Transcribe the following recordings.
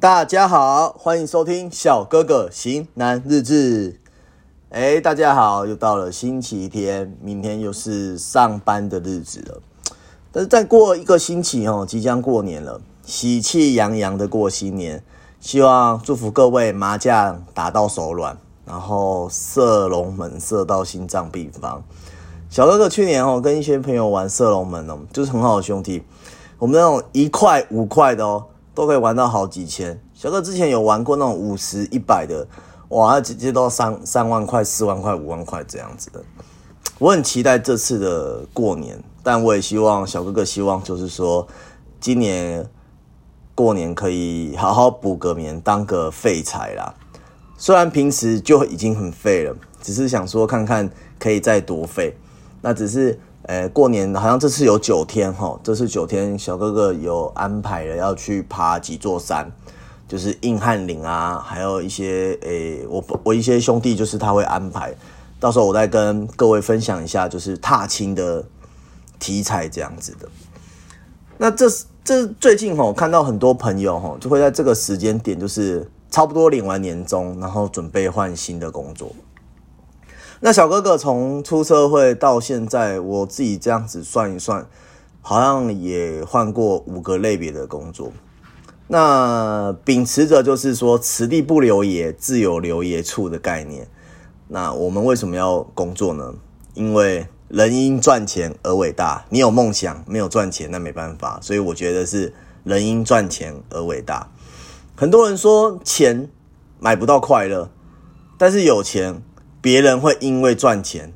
大家好，欢迎收听小哥哥型男日志。哎，大家好，又到了星期天，明天又是上班的日子了。但是再过一个星期哦，即将过年了，喜气洋洋的过新年。希望祝福各位麻将打到手软，然后射龙门射到心脏病房。小哥哥去年哦，跟一些朋友玩射龙门哦，就是很好的兄弟。我们那种一块五块的哦。都可以玩到好几千，小哥之前有玩过那种五十一百的，哇，直接都三三万块、四万块、五万块这样子的。我很期待这次的过年，但我也希望小哥哥希望就是说，今年过年可以好好补个眠，当个废柴啦。虽然平时就已经很废了，只是想说看看可以再多废，那只是。诶，过年好像这次有九天哈，这次九天小哥哥有安排了要去爬几座山，就是硬汉岭啊，还有一些诶，我我一些兄弟就是他会安排，到时候我再跟各位分享一下，就是踏青的题材这样子的。那这这最近哈，看到很多朋友哈，就会在这个时间点，就是差不多领完年终，然后准备换新的工作。那小哥哥从出社会到现在，我自己这样子算一算，好像也换过五个类别的工作。那秉持着就是说“此地不留爷，自有留爷处”的概念。那我们为什么要工作呢？因为人因赚钱而伟大。你有梦想，没有赚钱，那没办法。所以我觉得是人因赚钱而伟大。很多人说钱买不到快乐，但是有钱。别人会因为赚钱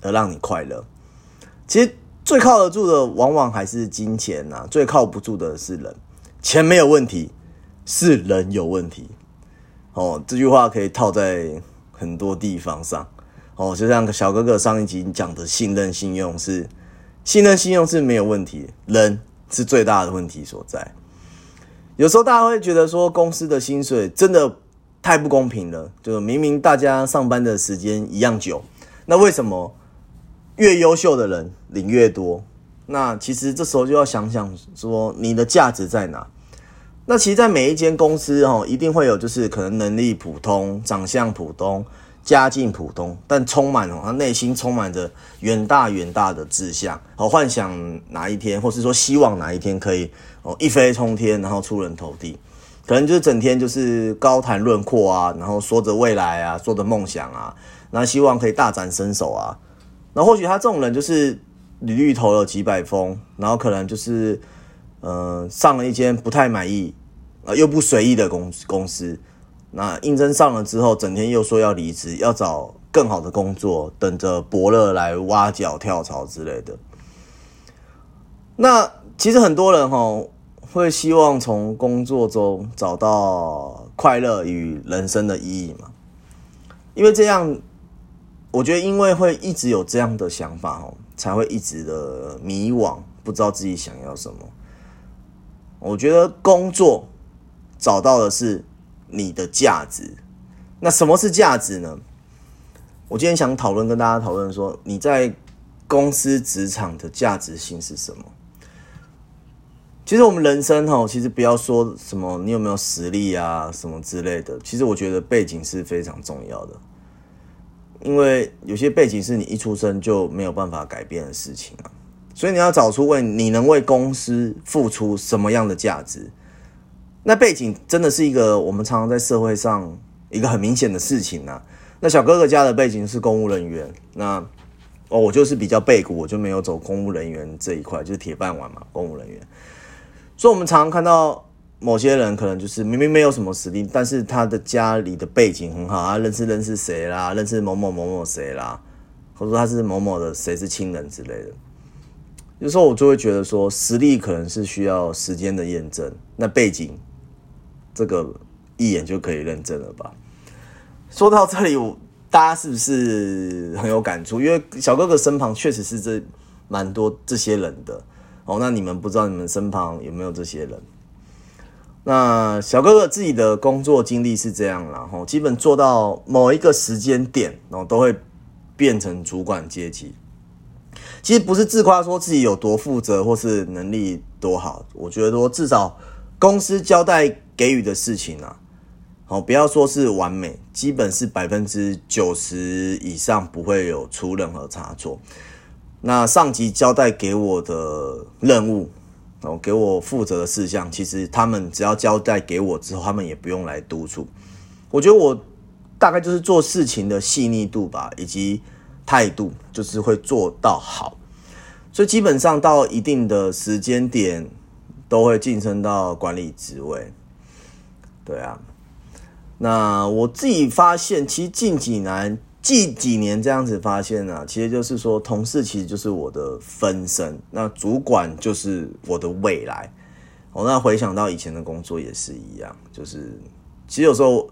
而让你快乐，其实最靠得住的往往还是金钱呐，最靠不住的是人。钱没有问题，是人有问题。哦，这句话可以套在很多地方上。哦，就像小哥哥上一集讲的，信任信用是信任信用是没有问题，人是最大的问题所在。有时候大家会觉得说，公司的薪水真的。太不公平了，就明明大家上班的时间一样久，那为什么越优秀的人领越多？那其实这时候就要想想说，你的价值在哪？那其实，在每一间公司哦，一定会有就是可能能力普通、长相普通、家境普通，但充满哦，他内心充满着远大远大的志向，和幻想哪一天，或是说希望哪一天可以哦一飞冲天，然后出人头地。可能就是整天就是高谈论阔啊，然后说着未来啊，说着梦想啊，那希望可以大展身手啊。那或许他这种人就是履历投了几百封，然后可能就是呃上了一间不太满意啊又不随意的公公司，那应征上了之后，整天又说要离职，要找更好的工作，等着伯乐来挖角跳槽之类的。那其实很多人哈。会希望从工作中找到快乐与人生的意义嘛？因为这样，我觉得因为会一直有这样的想法哦，才会一直的迷惘，不知道自己想要什么。我觉得工作找到的是你的价值。那什么是价值呢？我今天想讨论跟大家讨论说，你在公司职场的价值性是什么？其实我们人生哈，其实不要说什么你有没有实力啊，什么之类的。其实我觉得背景是非常重要的，因为有些背景是你一出生就没有办法改变的事情啊。所以你要找出为你能为公司付出什么样的价值。那背景真的是一个我们常常在社会上一个很明显的事情啊。那小哥哥家的背景是公务人员，那哦我就是比较背骨，我就没有走公务人员这一块，就是铁饭碗嘛，公务人员。所以，我们常常看到某些人，可能就是明明没有什么实力，但是他的家里的背景很好，啊认识认识谁啦，认识某某某某谁啦，或者说他是某某的谁是亲人之类的。有时候我就会觉得说，实力可能是需要时间的验证，那背景这个一眼就可以认证了吧？说到这里，我大家是不是很有感触？因为小哥哥身旁确实是这蛮多这些人的。哦，那你们不知道你们身旁有没有这些人？那小哥哥自己的工作经历是这样，然后基本做到某一个时间点，然后都会变成主管阶级。其实不是自夸说自己有多负责或是能力多好，我觉得说至少公司交代给予的事情啊，好，不要说是完美，基本是百分之九十以上不会有出任何差错。那上级交代给我的任务，哦，给我负责的事项，其实他们只要交代给我之后，他们也不用来督促。我觉得我大概就是做事情的细腻度吧，以及态度，就是会做到好。所以基本上到一定的时间点，都会晋升到管理职位。对啊，那我自己发现，其实近几年。近几年这样子发现呢，其实就是说，同事其实就是我的分身，那主管就是我的未来。哦，那回想到以前的工作也是一样，就是其实有时候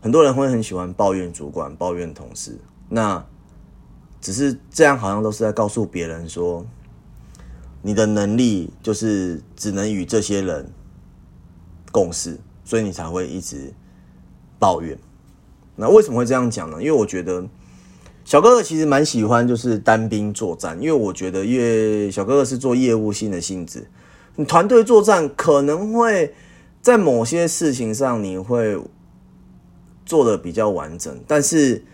很多人会很喜欢抱怨主管、抱怨同事，那只是这样好像都是在告诉别人说，你的能力就是只能与这些人共事，所以你才会一直抱怨。那为什么会这样讲呢？因为我觉得小哥哥其实蛮喜欢就是单兵作战，因为我觉得因为小哥哥是做业务性的性质，你团队作战可能会在某些事情上你会做的比较完整，但是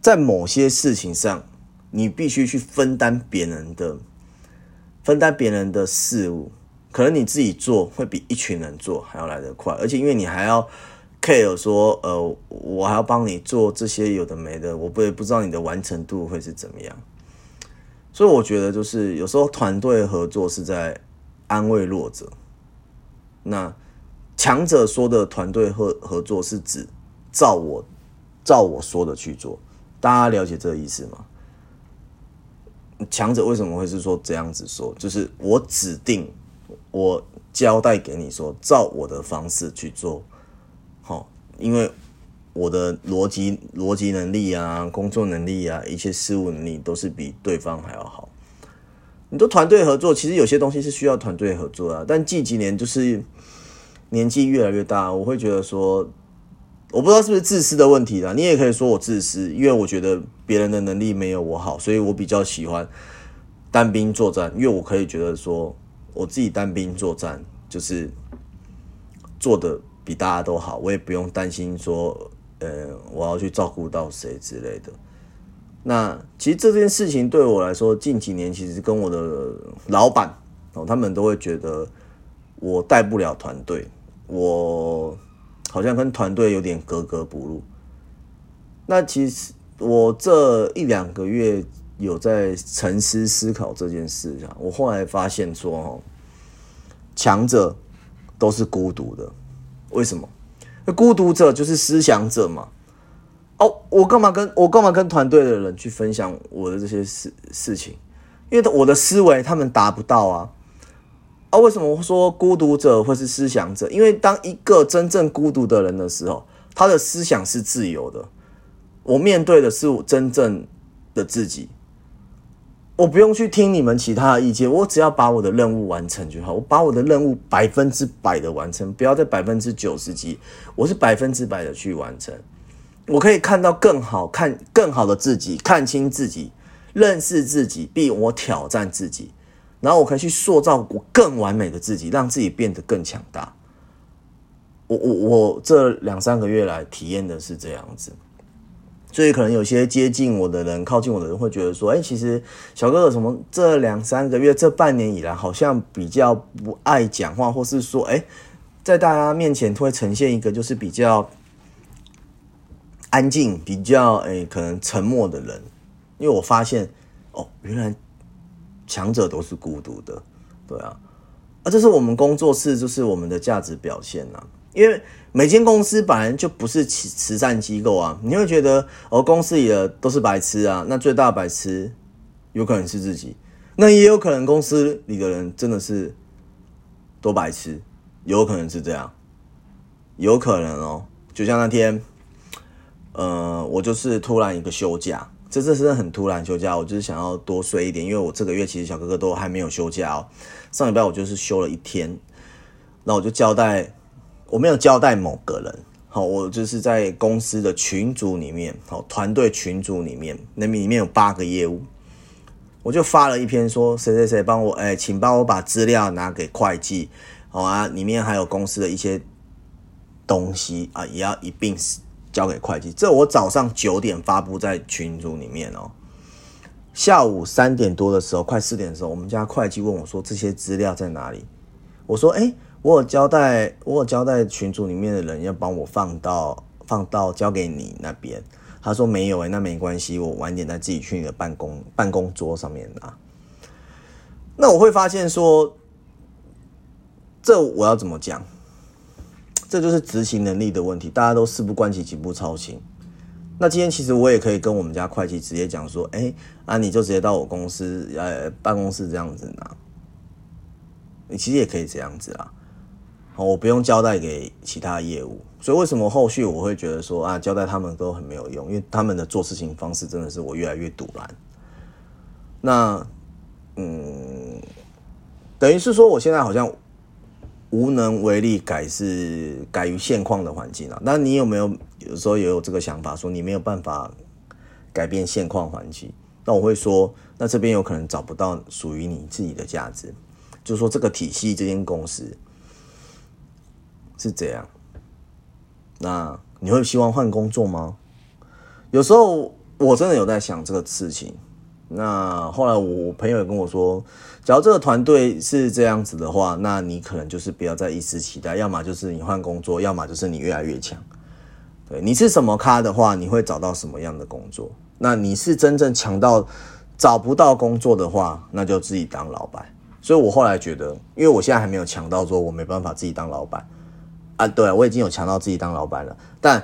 在某些事情上你必须去分担别人的分担别人的事物，可能你自己做会比一群人做还要来得快，而且因为你还要。Care 说，呃，我还要帮你做这些有的没的，我不也不知道你的完成度会是怎么样，所以我觉得就是有时候团队合作是在安慰弱者，那强者说的团队合合作是指照我照我说的去做，大家了解这个意思吗？强者为什么会是说这样子说？就是我指定我交代给你说，照我的方式去做。因为我的逻辑逻辑能力啊，工作能力啊，一切事务能力都是比对方还要好。你都团队合作，其实有些东西是需要团队合作啊。但近几年就是年纪越来越大，我会觉得说，我不知道是不是自私的问题啦。你也可以说我自私，因为我觉得别人的能力没有我好，所以我比较喜欢单兵作战，因为我可以觉得说我自己单兵作战就是做的。比大家都好，我也不用担心说，呃，我要去照顾到谁之类的。那其实这件事情对我来说，近几年其实跟我的老板哦，他们都会觉得我带不了团队，我好像跟团队有点格格不入。那其实我这一两个月有在沉思思考这件事上，我后来发现说，哦，强者都是孤独的。为什么？那孤独者就是思想者嘛。哦，我干嘛跟我干嘛跟团队的人去分享我的这些事事情？因为我的思维他们达不到啊。啊，为什么说孤独者会是思想者？因为当一个真正孤独的人的时候，他的思想是自由的。我面对的是我真正的自己。我不用去听你们其他的意见，我只要把我的任务完成就好。我把我的任务百分之百的完成，不要在百分之九十几，我是百分之百的去完成。我可以看到更好看、更好的自己，看清自己，认识自己，并我挑战自己，然后我可以去塑造我更完美的自己，让自己变得更强大。我我我这两三个月来体验的是这样子。所以可能有些接近我的人、靠近我的人会觉得说：“哎，其实小哥哥什么这两三个月、这半年以来，好像比较不爱讲话，或是说，哎，在大家面前会呈现一个就是比较安静、比较哎可能沉默的人。”因为我发现，哦，原来强者都是孤独的，对啊，啊，这是我们工作室就是我们的价值表现呐，因为。每间公司本来就不是慈慈善机构啊，你会觉得哦，公司里的都是白痴啊，那最大的白痴有可能是自己，那也有可能公司里的人真的是都白痴，有可能是这样，有可能哦，就像那天，呃，我就是突然一个休假，这这是很突然休假，我就是想要多睡一点，因为我这个月其实小哥哥都还没有休假哦，上礼拜我就是休了一天，那我就交代。我没有交代某个人，好，我就是在公司的群组里面，好，团队群组里面，那里面有八个业务，我就发了一篇说，谁谁谁帮我，哎，请帮我把资料拿给会计，好啊，里面还有公司的一些东西啊，也要一并交给会计。这我早上九点发布在群组里面哦，下午三点多的时候，快四点的时候，我们家会计问我说：“这些资料在哪里？”我说：“哎，我有交代，我有交代群组里面的人要帮我放到放到交给你那边。”他说：“没有哎，那没关系，我晚点再自己去你的办公办公桌上面拿。”那我会发现说，这我要怎么讲？这就是执行能力的问题。大家都事不关己，己不操心。那今天其实我也可以跟我们家会计直接讲说：“哎，啊，你就直接到我公司呃办公室这样子拿。”你其实也可以这样子啊。好，我不用交代给其他业务。所以为什么后续我会觉得说啊，交代他们都很没有用？因为他们的做事情方式真的是我越来越堵拦。那。嗯，等于是说，我现在好像无能为力改是改于现况的环境啊。那你有没有有时候也有这个想法，说你没有办法改变现况环境？那我会说，那这边有可能找不到属于你自己的价值，就是说这个体系这间公司是这样。那你会希望换工作吗？有时候我真的有在想这个事情。那后来我朋友也跟我说，假如这个团队是这样子的话，那你可能就是不要再一直期待，要么就是你换工作，要么就是你越来越强。对，你是什么咖的话，你会找到什么样的工作？那你是真正强到找不到工作的话，那就自己当老板。所以我后来觉得，因为我现在还没有强到说我没办法自己当老板啊，对我已经有强到自己当老板了，但。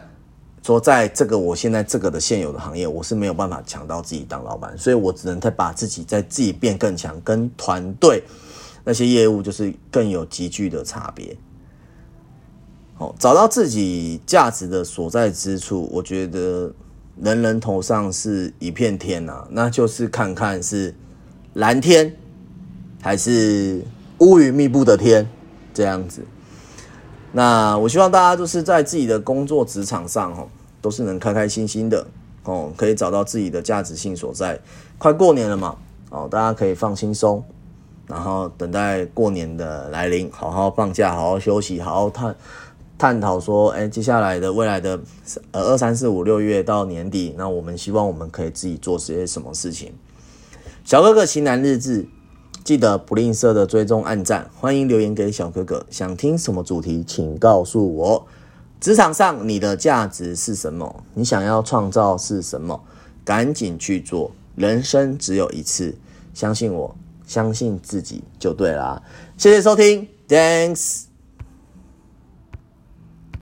说在这个我现在这个的现有的行业，我是没有办法强到自己当老板，所以我只能再把自己在自己变更强，跟团队那些业务就是更有急剧的差别。哦，找到自己价值的所在之处，我觉得人人头上是一片天呐，那就是看看是蓝天还是乌云密布的天这样子。那我希望大家都是在自己的工作职场上，哦，都是能开开心心的，哦，可以找到自己的价值性所在。快过年了嘛，哦，大家可以放轻松，然后等待过年的来临，好好放假，好好休息，好好探探讨说，哎，接下来的未来的呃二三四五六月到年底，那我们希望我们可以自己做些什么事情。小哥哥情难日志。记得不吝啬的追踪按赞，欢迎留言给小哥哥。想听什么主题，请告诉我。职场上你的价值是什么？你想要创造是什么？赶紧去做。人生只有一次，相信我，相信自己就对啦。谢谢收听，Thanks。